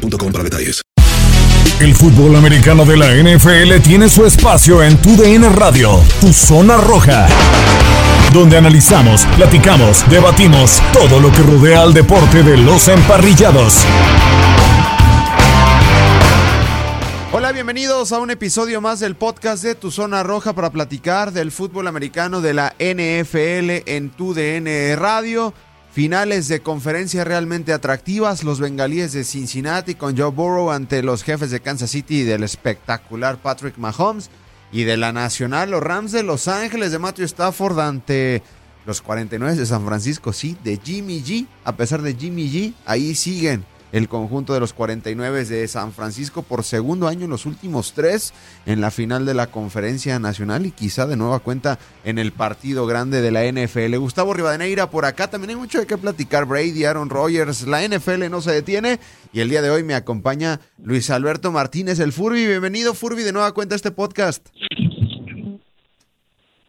para detalles. El fútbol americano de la NFL tiene su espacio en Tu DN Radio, Tu Zona Roja, donde analizamos, platicamos, debatimos todo lo que rodea al deporte de los emparrillados. Hola, bienvenidos a un episodio más del podcast de Tu Zona Roja para platicar del fútbol americano de la NFL en Tu DN Radio. Finales de conferencia realmente atractivas, los bengalíes de Cincinnati con Joe Burrow ante los jefes de Kansas City y del espectacular Patrick Mahomes y de la nacional los Rams de Los Ángeles de Matthew Stafford ante los 49 de San Francisco, sí, de Jimmy G, a pesar de Jimmy G, ahí siguen el conjunto de los 49 de San Francisco por segundo año en los últimos tres en la final de la conferencia nacional y quizá de nueva cuenta en el partido grande de la NFL. Gustavo Rivadeneira por acá, también hay mucho de qué platicar. Brady, Aaron Rodgers, la NFL no se detiene y el día de hoy me acompaña Luis Alberto Martínez, el Furby. Bienvenido Furby de nueva cuenta a este podcast.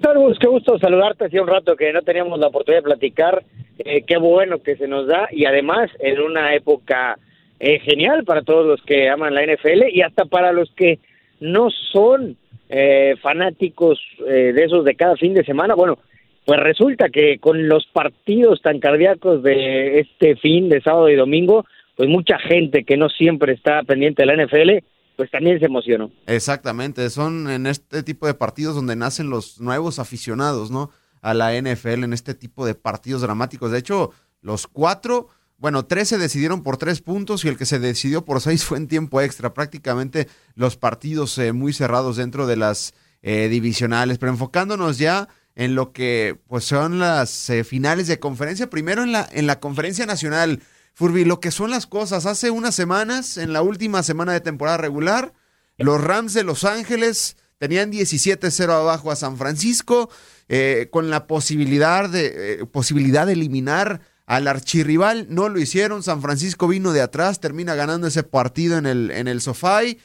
Saludos, qué gusto saludarte. Hacía un rato que no teníamos la oportunidad de platicar. Eh, qué bueno que se nos da y además en una época eh, genial para todos los que aman la NFL y hasta para los que no son eh, fanáticos de esos de cada fin de semana. Bueno, pues resulta que con los partidos tan cardíacos de este fin de sábado y domingo, pues mucha gente que no siempre está pendiente de la NFL pues también se emocionó. Exactamente, son en este tipo de partidos donde nacen los nuevos aficionados, ¿no? A la NFL, en este tipo de partidos dramáticos. De hecho, los cuatro, bueno, tres se decidieron por tres puntos y el que se decidió por seis fue en tiempo extra. Prácticamente los partidos eh, muy cerrados dentro de las eh, divisionales, pero enfocándonos ya en lo que pues son las eh, finales de conferencia. Primero en la, en la conferencia nacional. Furby, lo que son las cosas. Hace unas semanas, en la última semana de temporada regular, los Rams de Los Ángeles tenían 17-0 abajo a San Francisco, eh, con la posibilidad de, eh, posibilidad de eliminar al archirrival. No lo hicieron. San Francisco vino de atrás, termina ganando ese partido en el, en el Sofai.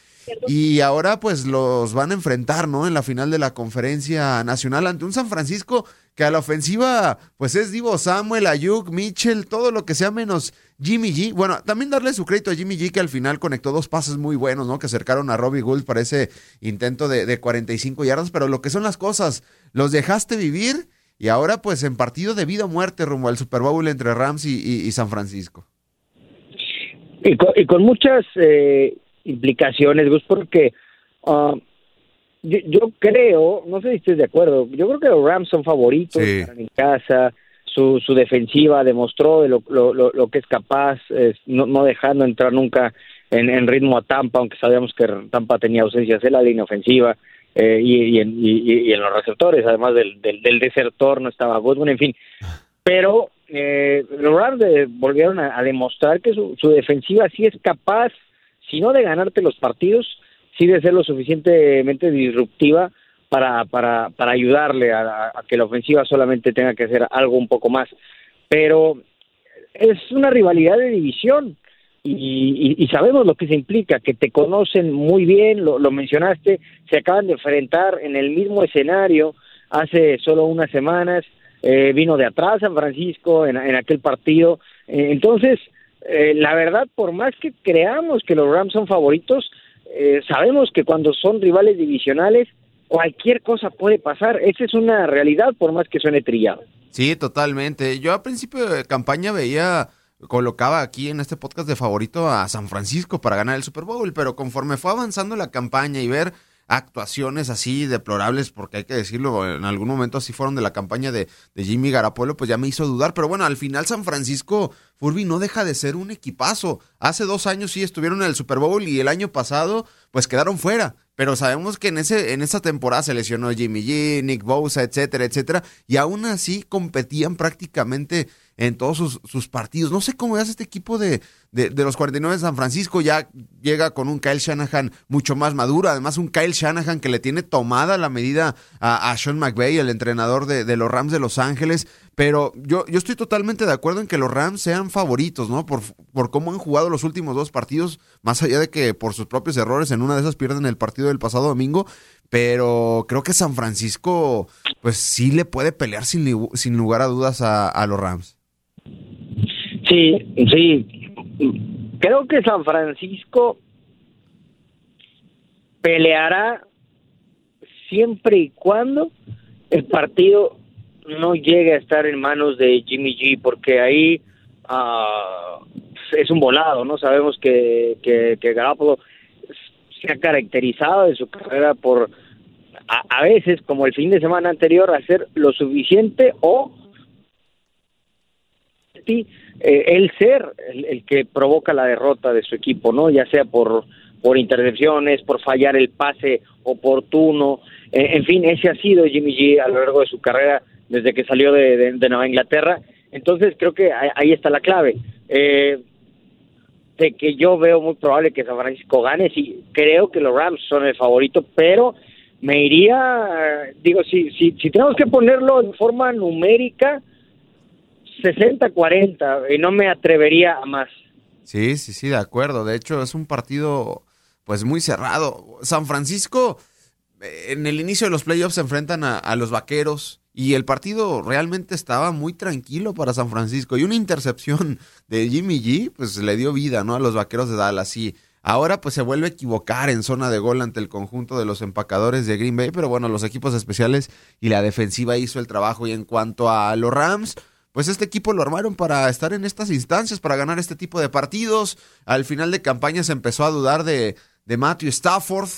Y ahora pues los van a enfrentar, ¿no? En la final de la conferencia nacional ante un San Francisco que a la ofensiva pues es Divo Samuel, Ayuk, Mitchell, todo lo que sea menos Jimmy G. Bueno, también darle su crédito a Jimmy G que al final conectó dos pases muy buenos, ¿no? Que acercaron a Robbie Gould para ese intento de, de 45 yardas, pero lo que son las cosas, los dejaste vivir y ahora pues en partido de vida o muerte rumbo al Super Bowl entre Rams y, San Francisco. Y con, muchas eh, implicaciones, Gus, porque uh, yo, creo, no sé si estés de acuerdo, yo creo que los Rams son favoritos en casa, su, su defensiva demostró lo, lo, lo, que es capaz, no, no, dejando entrar nunca en, en, ritmo a Tampa, aunque sabíamos que Tampa tenía ausencias en la línea ofensiva eh, y, y, en, y, en los receptores, además del, del, del desertor no estaba Goodwin, en fin. Pero eh, los Rams volvieron a, a, demostrar que su, su defensiva sí es capaz, si no de ganarte los partidos, sí de ser lo suficientemente disruptiva para, para, para ayudarle a, que la ofensiva solamente tenga que hacer algo un poco más. Pero es una rivalidad de división y, y, sabemos lo que se implica, que te conocen muy bien, lo, lo, mencionaste, se acaban de enfrentar en el mismo escenario hace solo unas semanas, eh, vino de atrás San Francisco en, en aquel partido. Eh, entonces, eh, la verdad, por más que creamos que los Rams son favoritos, eh, sabemos que cuando son rivales divisionales, cualquier cosa puede pasar. Esa es una realidad, por más que suene trillado. Sí, totalmente. Yo a principio de campaña veía, colocaba aquí en este podcast de favorito a San Francisco para ganar el Super Bowl, pero conforme fue avanzando la campaña y ver actuaciones así deplorables, porque hay que decirlo, en algún momento así fueron de la campaña de, de Jimmy Garapolo, pues ya me hizo dudar. Pero bueno, al final San Francisco, Furby, no deja de ser un equipazo. Hace dos años sí estuvieron en el Super Bowl y el año pasado, pues quedaron fuera. Pero sabemos que en, ese, en esa temporada se lesionó Jimmy G, Nick Bosa, etcétera, etcétera. Y aún así competían prácticamente en todos sus, partidos. No sé cómo hace este equipo de, de, los 49 de San Francisco. Ya llega con un Kyle Shanahan mucho más maduro. Además, un Kyle Shanahan que le tiene tomada la medida a, Sean McVay, el entrenador de, los Rams de Los Ángeles. Pero yo, yo estoy totalmente de acuerdo en que los Rams sean favoritos, ¿no? Por, por cómo han jugado los últimos dos partidos, más allá de que por sus propios errores en una de esas pierden el partido del pasado domingo. Pero creo que San Francisco, pues sí le puede pelear sin, sin lugar a dudas a los Rams. Sí, sí. Creo que San Francisco peleará siempre y cuando el partido no llegue a estar en manos de Jimmy G, porque ahí uh, es un volado, ¿no? Sabemos que, que, se ha caracterizado en su carrera por a, veces, como el fin de semana anterior, hacer lo suficiente o eh, el ser el, que provoca la derrota de su equipo, ¿no? Ya sea por, por intercepciones, por fallar el pase oportuno, eh, en fin, ese ha sido Jimmy G a lo largo de su carrera desde que salió de, Nueva Inglaterra. Entonces creo que ahí está la clave. Eh, de que yo veo muy probable que San Francisco gane, sí, creo que los Rams son el favorito, pero me iría, digo, si, si, si tenemos que ponerlo en forma numérica, 60-40 y no me atrevería a más. Sí, sí, sí, de acuerdo. De hecho, es un partido pues muy cerrado. San Francisco eh, en el inicio de los playoffs se enfrentan a, los Vaqueros y el partido realmente estaba muy tranquilo para San Francisco y una intercepción de Jimmy G pues le dio vida, ¿no? a los Vaqueros de Dallas y ahora pues se vuelve a equivocar en zona de gol ante el conjunto de los empacadores de Green Bay, pero bueno, los equipos especiales y la defensiva hizo el trabajo y en cuanto a los Rams pues este equipo lo armaron para estar en estas instancias, para ganar este tipo de partidos. Al final de campaña se empezó a dudar de, de Matthew Stafford.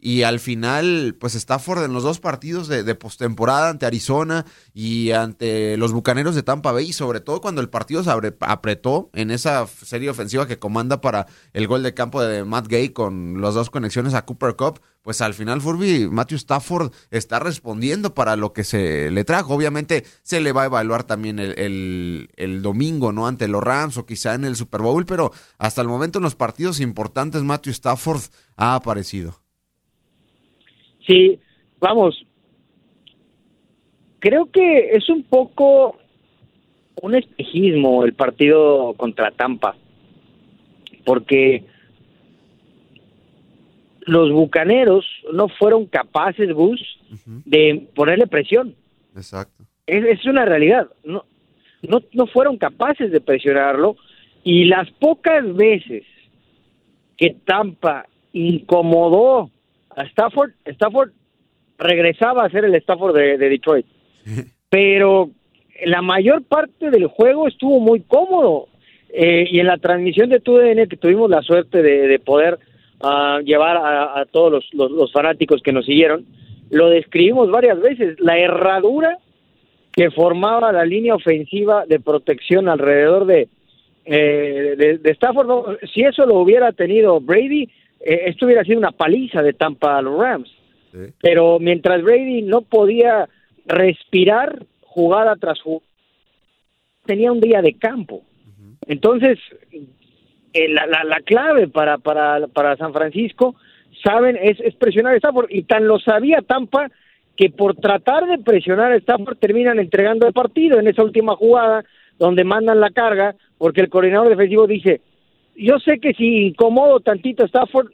Y al final, pues Stafford en los dos partidos de, postemporada ante Arizona y ante los Bucaneros de Tampa Bay, y sobre todo cuando el partido se apretó en esa serie ofensiva que comanda para el gol de campo de Matt Gay con las dos conexiones a Cooper Cup, pues al final Furby, Matthew Stafford está respondiendo para lo que se le trajo. Obviamente se le va a evaluar también el, el domingo, ¿no? Ante los Rams o quizá en el Super Bowl, pero hasta el momento en los partidos importantes Matthew Stafford ha aparecido. Sí, vamos, creo que es un poco un espejismo el partido contra Tampa, porque los bucaneros no fueron capaces, Gus, de ponerle presión. Exacto. Es, es, una realidad. No, no, no fueron capaces de presionarlo y las pocas veces que Tampa incomodó a Stafford, Stafford regresaba a ser el Stafford de, Detroit. Pero la mayor parte del juego estuvo muy cómodo. Eh, y en la transmisión de TUDN que tuvimos la suerte de, poder uh, llevar a, todos los, los, fanáticos que nos siguieron, lo describimos varias veces. La herradura que formaba la línea ofensiva de protección alrededor de, eh, de, Stafford, si eso lo hubiera tenido Brady, eh, esto hubiera sido una paliza de Tampa a los Rams. Pero mientras Brady no podía respirar jugada tras jugada, tenía un día de campo. Entonces, eh, la, la, clave para, para, para San Francisco, saben, es, es presionar a Stafford. Y tan lo sabía Tampa que por tratar de presionar a Stafford terminan entregando el partido en esa última jugada donde mandan la carga porque el coordinador defensivo dice, yo sé que si incomodo tantito a Stafford,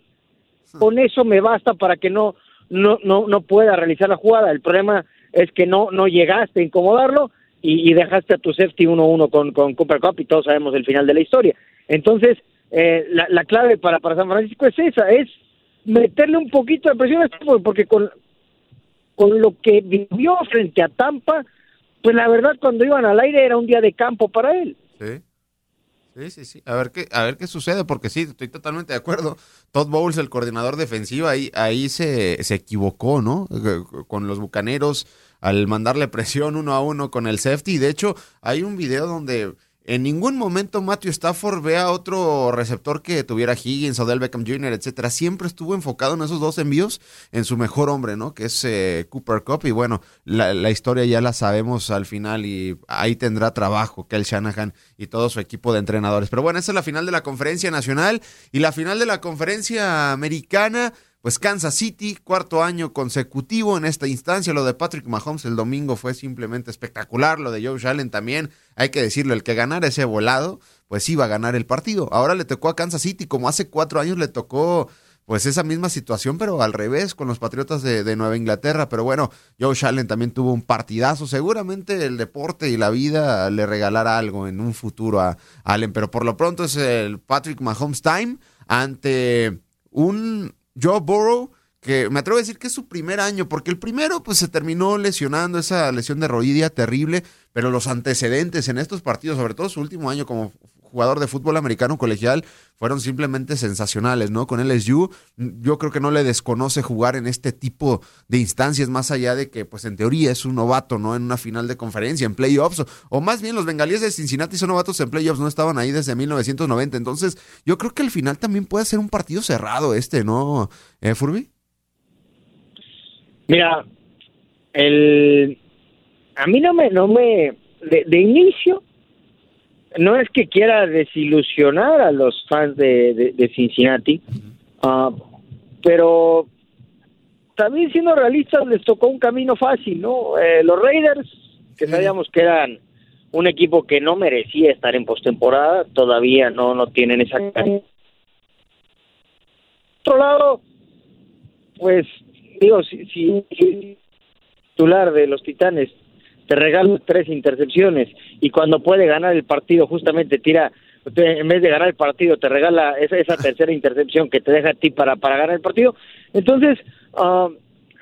con eso me basta para que no, no, no, no pueda realizar la jugada. El problema es que no, no llegaste a incomodarlo y, dejaste a tu safety 1-1 con, con Cooper Cup y todos sabemos el final de la historia. Entonces, eh, la, la, clave para, para San Francisco es esa, es meterle un poquito de presión a Stafford, porque con, con lo que vivió frente a Tampa, pues la verdad cuando iban al aire era un día de campo para él. Sí. Sí, sí, sí. A ver qué, a ver qué sucede, porque sí, estoy totalmente de acuerdo. Todd Bowles, el coordinador defensivo, ahí, ahí se, se equivocó, ¿no? Con los bucaneros al mandarle presión uno a uno con el safety. De hecho, hay un video donde en ningún momento Matthew Stafford ve a otro receptor que tuviera Higgins o Del Beckham Jr., etcétera. Siempre estuvo enfocado en esos dos envíos, en su mejor hombre, ¿no? Que es eh, Cooper Cup. Y bueno, la, historia ya la sabemos al final y ahí tendrá trabajo Kel Shanahan y todo su equipo de entrenadores. Pero bueno, esa es la final de la conferencia nacional y la final de la conferencia americana pues Kansas City, cuarto año consecutivo en esta instancia. Lo de Patrick Mahomes el domingo fue simplemente espectacular. Lo de Joe Allen también, hay que decirlo, el que ganara ese volado, pues iba a ganar el partido. Ahora le tocó a Kansas City, como hace cuatro años le tocó pues esa misma situación, pero al revés con los Patriotas de, Nueva Inglaterra. Pero bueno, Joe Allen también tuvo un partidazo. Seguramente el deporte y la vida le regalará algo en un futuro a Allen, pero por lo pronto es el Patrick Mahomes time ante un Joe Burrow, que me atrevo a decir que es su primer año, porque el primero pues se terminó lesionando esa lesión de rodilla terrible, pero los antecedentes en estos partidos, sobre todo su último año como jugador de fútbol americano colegial fueron simplemente sensacionales, ¿no? Con LSU, yo creo que no le desconoce jugar en este tipo de instancias, más allá de que, pues en teoría es un novato, ¿no? En una final de conferencia, en playoffs, o, más bien los bengalíes de Cincinnati son novatos en playoffs, no estaban ahí desde 1990. Entonces, yo creo que al final también puede ser un partido cerrado este, ¿no, eh, Furby? Mira, el a mí no me, no me, de inicio, no es que quiera desilusionar a los fans de, Cincinnati, ah, pero también siendo realistas les tocó un camino fácil, ¿no? Eh, los Raiders, que sabíamos que eran un equipo que no merecía estar en postemporada, todavía no, no tienen esa... Por otro lado, pues digo, si, si, si titular de los Titanes te regala tres intercepciones y cuando puede ganar el partido justamente tira en vez de ganar el partido te regala esa, esa tercera intercepción que te deja a ti para, para ganar el partido. Entonces ah,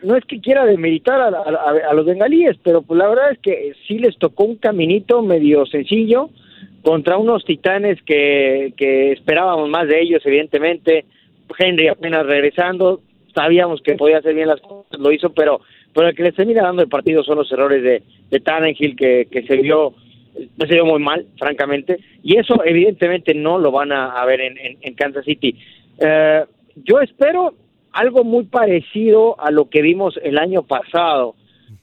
no es que quiera demeritar a, a, los bengalíes pero pues la verdad es que sí les tocó un caminito medio sencillo contra unos titanes que, que esperábamos más de ellos evidentemente. Henry apenas regresando sabíamos que podía hacer bien las cosas lo hizo pero pero el que le termina dando el partido son los errores de, de Tannenhill que, que se vio se vio muy mal, francamente, y eso evidentemente no lo van a, ver en, en, Kansas City. Eh, yo espero algo muy parecido a lo que vimos el año pasado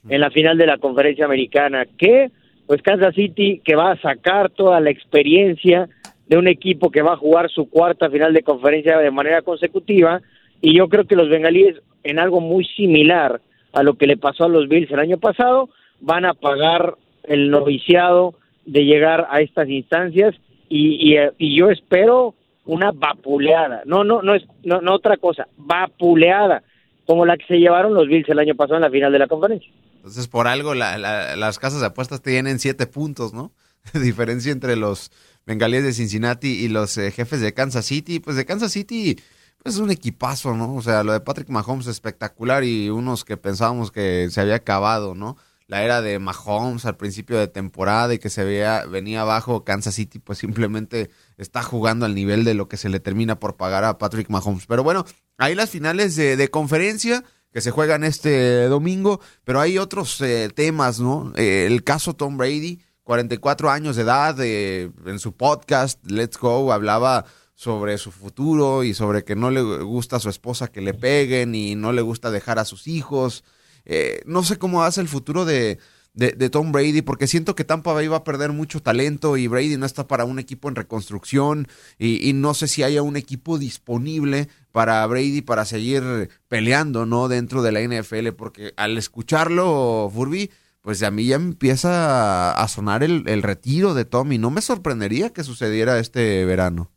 en la final de la conferencia americana, que pues Kansas City que va a sacar toda la experiencia de un equipo que va a jugar su cuarta final de conferencia de manera consecutiva, y yo creo que los bengalíes en algo muy similar a lo que le pasó a los Bills el año pasado, van a pagar el noviciado de llegar a estas instancias y, y, yo espero una vapuleada, no, no, no es, no, no otra cosa, vapuleada, como la que se llevaron los Bills el año pasado en la final de la conferencia. Entonces, por algo las casas de apuestas tienen siete puntos, ¿no? Diferencia entre los bengalíes de Cincinnati y los eh, jefes de Kansas City. Pues de Kansas City, es un equipazo, ¿no? O sea, lo de Patrick Mahomes espectacular y unos que pensábamos que se había acabado, ¿no? La era de Mahomes al principio de temporada y que se veía, venía abajo Kansas City, pues simplemente está jugando al nivel de lo que se le termina por pagar a Patrick Mahomes. Pero bueno, hay las finales de, conferencia que se juegan este domingo, pero hay otros eh, temas, ¿no? Eh, el caso Tom Brady, 44 años de edad, eh, en su podcast Let's Go hablaba sobre su futuro y sobre que no le gusta a su esposa que le peguen y no le gusta dejar a sus hijos. Eh, no sé cómo hace el futuro de, de, Tom Brady, porque siento que Tampa Bay va a perder mucho talento y Brady no está para un equipo en reconstrucción y, no sé si haya un equipo disponible para Brady para seguir peleando, ¿no? Dentro de la NFL, porque al escucharlo, Furby, pues a mí ya empieza a sonar el, el retiro de Tom y no me sorprendería que sucediera este verano.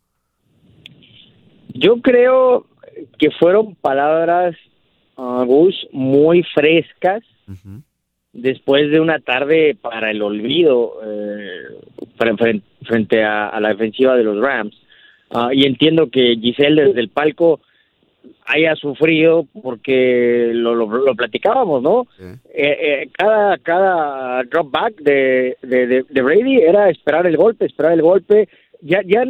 Yo creo que fueron palabras, uh, muy frescas después de una tarde para el olvido eh, frente, a, la defensiva de los Rams. Ah, y entiendo que Giselle desde el palco haya sufrido porque lo, lo, platicábamos, ¿no? Eh, eh, cada cada drop back de, de, de, Brady era esperar el golpe, esperar el golpe. Ya ya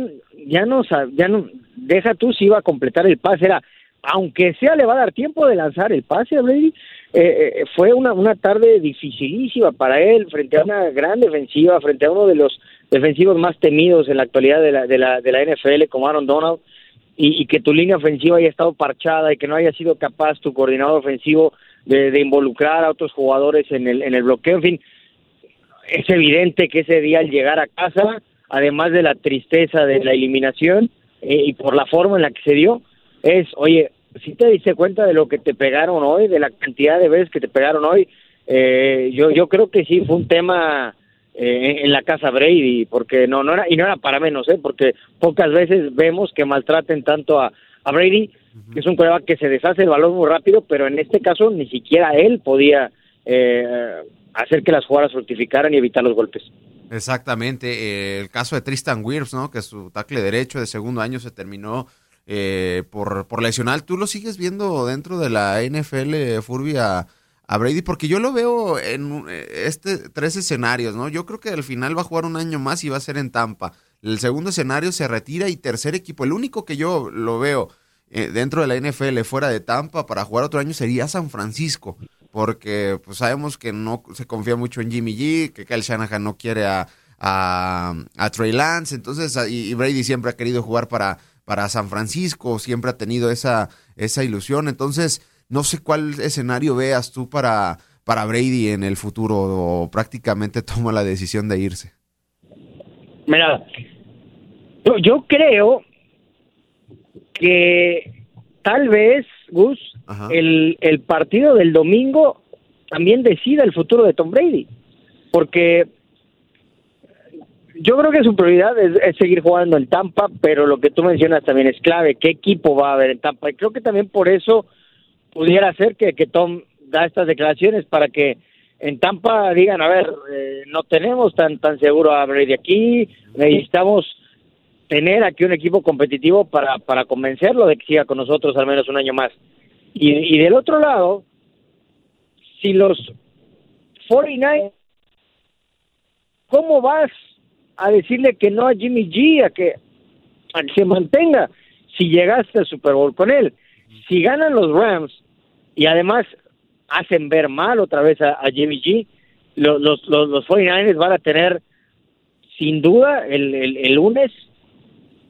ya no ya no deja tú si iba a completar el pase, era, aunque sea le va a dar tiempo de lanzar el pase a Brady, eh, eh, fue una, una tarde dificilísima para él frente a una gran defensiva, frente a uno de los defensivos más temidos en la actualidad de la, de la, de la NFL como Aaron Donald y, y, que tu línea ofensiva haya estado parchada y que no haya sido capaz tu coordinador ofensivo de, de involucrar a otros jugadores en el, en el bloqueo, en fin, es evidente que ese día al llegar a casa, además de la tristeza de la eliminación eh, y por la forma en la que se dio, es, oye, si te diste cuenta de lo que te pegaron hoy, de la cantidad de veces que te pegaron hoy, eh, yo, yo creo que sí fue un tema eh, en la casa Brady, porque no, no era, y no era para menos, ¿eh? porque pocas veces vemos que maltraten tanto a, a Brady, que es un coreback que se deshace el balón muy rápido, pero en este caso ni siquiera él podía eh, hacer que las jugadas fructificaran y evitar los golpes. Exactamente, eh, el caso de Tristan Wirfs, ¿no? que su tackle derecho de segundo año se terminó eh, por, por lesionar. ¿Tú lo sigues viendo dentro de la NFL, Furby, a, Brady? Porque yo lo veo en este tres escenarios, ¿no? Yo creo que al final va a jugar un año más y va a ser en Tampa. El segundo escenario se retira y tercer equipo. El único que yo lo veo eh, dentro de la NFL fuera de Tampa para jugar otro año sería San Francisco. Porque pues sabemos que no se confía mucho en Jimmy G, que Kyle Shanahan no quiere a, a, Trey Lance. Entonces, y, y Brady siempre ha querido jugar para, para San Francisco, siempre ha tenido esa, esa ilusión. Entonces, no sé cuál escenario veas tú para, para Brady en el futuro o prácticamente toma la decisión de irse. Mira, yo, yo creo que tal vez, Gus, el, el partido del domingo también decida el futuro de Tom Brady. Porque yo creo que su prioridad es, es, seguir jugando en Tampa, pero lo que tú mencionas también es clave, qué equipo va a haber en Tampa. Y creo que también por eso pudiera ser que, que Tom da estas declaraciones para que en Tampa digan, a ver, eh, no tenemos tan tan seguro a Brady aquí, necesitamos tener aquí un equipo competitivo para, para convencerlo de que siga con nosotros al menos un año más. Y, del otro lado, si los 49, ¿cómo vas a decirle que no a Jimmy G, a que, a que se mantenga si llegaste al Super Bowl con él? Si ganan los Rams y además hacen ver mal otra vez a, Jimmy G, los, los, los, los 49ers van a tener sin duda el, el lunes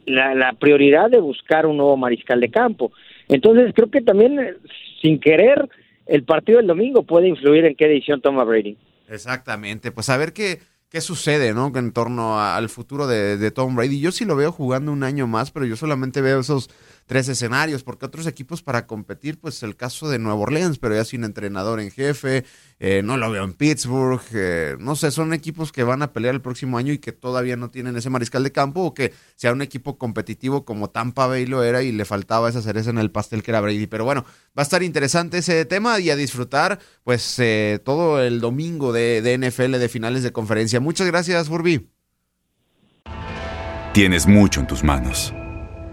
la, la, prioridad de buscar un nuevo mariscal de campo. Entonces creo que también sin querer el partido del domingo puede influir en qué decisión toma Brady. Exactamente, pues a ver qué, qué sucede, ¿no? En torno al futuro de, de, Tom Brady. Yo sí lo veo jugando un año más, pero yo solamente veo esos tres escenarios, porque otros equipos para competir, pues el caso de Nueva Orleans, pero ya sin entrenador en jefe, eh, no lo veo en Pittsburgh, eh, no sé, son equipos que van a pelear el próximo año y que todavía no tienen ese mariscal de campo, o que sea un equipo competitivo como Tampa Bay lo era y le faltaba esa cereza en el pastel que era Brady. Pero bueno, va a estar interesante ese tema y a disfrutar, pues, eh, todo el domingo de, de NFL de finales de conferencia. Muchas gracias, Furby. Tienes mucho en tus manos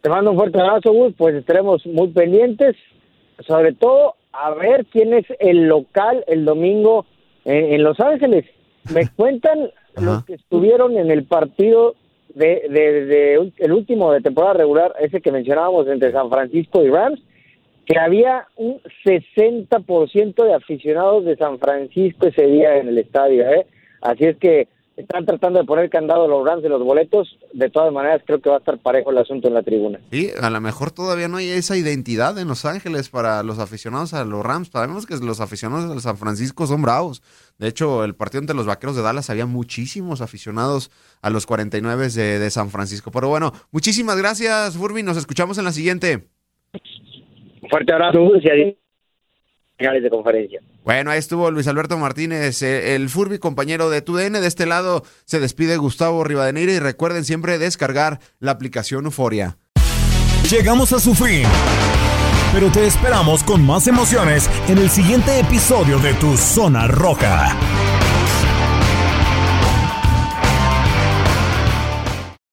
Te mando un fuerte abrazo, Gus. Pues estaremos muy pendientes, sobre todo a ver quién es el local el domingo en, en Los Ángeles. Me cuentan los que estuvieron en el partido de, de, de, el último de temporada regular, ese que mencionábamos entre San Francisco y Rams, que había un 60% de aficionados de San Francisco ese día en el estadio. ¿eh? Así es que están tratando de poner candado a los Rams de los boletos. De todas maneras, creo que va a estar parejo el asunto en la tribuna. Sí, a lo mejor todavía no hay esa identidad en Los Ángeles para los aficionados a los Rams. Sabemos que los aficionados de San Francisco son bravos. De hecho, el partido entre los Vaqueros de Dallas había muchísimos aficionados a los 49 de, de San Francisco. Pero bueno, muchísimas gracias, Furby. Nos escuchamos en la siguiente. Fuerte abrazo y adiós finales de conferencia. Bueno, ahí estuvo Luis Alberto Martínez, eh, el Furby compañero de TUDN. De este lado se despide Gustavo Rivadeneira y recuerden siempre descargar la aplicación Euforia. Llegamos a su fin. Pero te esperamos con más emociones en el siguiente episodio de Tu Zona Roja.